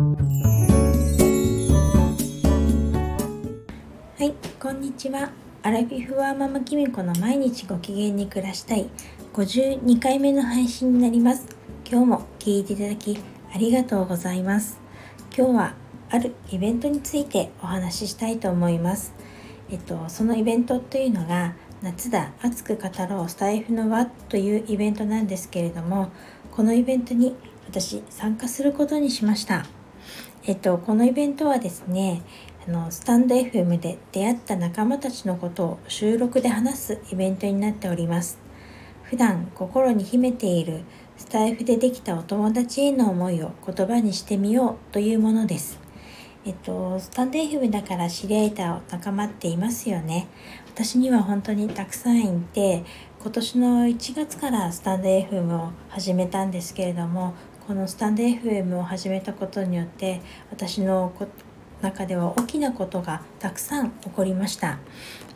はいこんにちは。アラフィフワーママキミコの毎日ご機嫌に暮らしたい。52回目の配信になります。今日も聞いていただきありがとうございます。今日はあるイベントについてお話ししたいと思います。えっとそのイベントというのが夏だ熱く語ろうスタイフの輪というイベントなんですけれどもこのイベントに私参加することにしました。えっとこのイベントはですねあのスタンド FM で出会った仲間たちのことを収録で話すイベントになっております普段心に秘めているスタイフでできたお友達への思いを言葉にしてみようというものですえっと、スタンド FM だから知り合えた仲間っていますよね。私には本当にたくさんいて、今年の1月からスタンド FM を始めたんですけれども、このスタンド FM を始めたことによって私の中では大きなことがたくさん起こりました。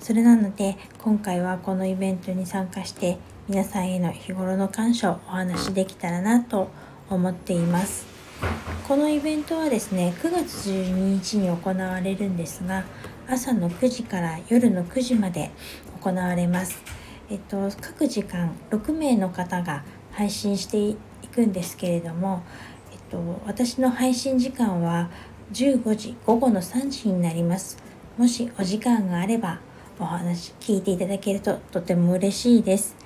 それなので今回はこのイベントに参加して皆さんへの日頃の感謝をお話しできたらなと思っています。このイベントはですね9月12日に行われるんですが朝の9時から夜の9時まで行われます。えっと各時間6名の方が配信してくんですけれどもえっと私の配信時間は15時午後の3時になります。もしお時間があればお話聞いていただけるととても嬉しいです。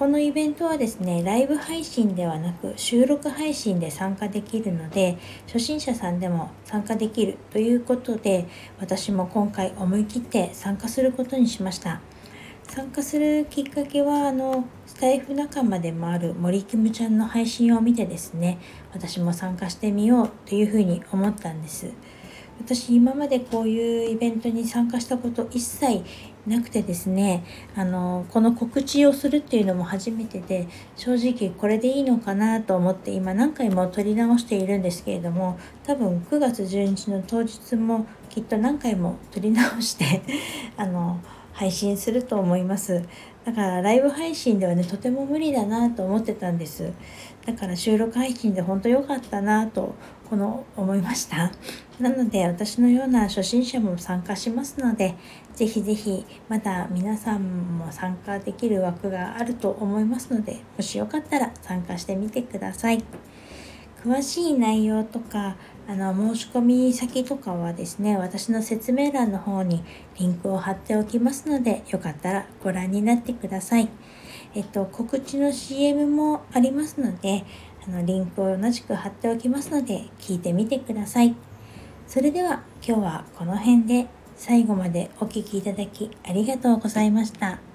このイベントはですねライブ配信ではなく収録配信で参加できるので初心者さんでも参加できるということで私も今回思い切って参加することにしました。参加するきっかけはあのスタイフ仲間でもある森キムちゃんの配信を見てですね私も参加してみようというふうに思ったんです。私今までこういうイベントに参加したこと一切なくてですねあのこの告知をするっていうのも初めてで正直これでいいのかなと思って今何回も撮り直しているんですけれども多分9月12日の当日もきっと何回も撮り直して あの配信すると思います。だからライブ配信ではねとても無理だなと思ってたんです。だから収録配信で本当良かったなとこの思いました。なので私のような初心者も参加しますのでぜひぜひまだ皆さんも参加できる枠があると思いますのでもしよかったら参加してみてください。詳しい内容とかあの申し込み先とかはですね私の説明欄の方にリンクを貼っておきますのでよかったらご覧になってください。えっと、告知の CM もありますのであのリンクを同じく貼っておきますので聞いてみてください。それでは今日はこの辺で最後までお聴きいただきありがとうございました。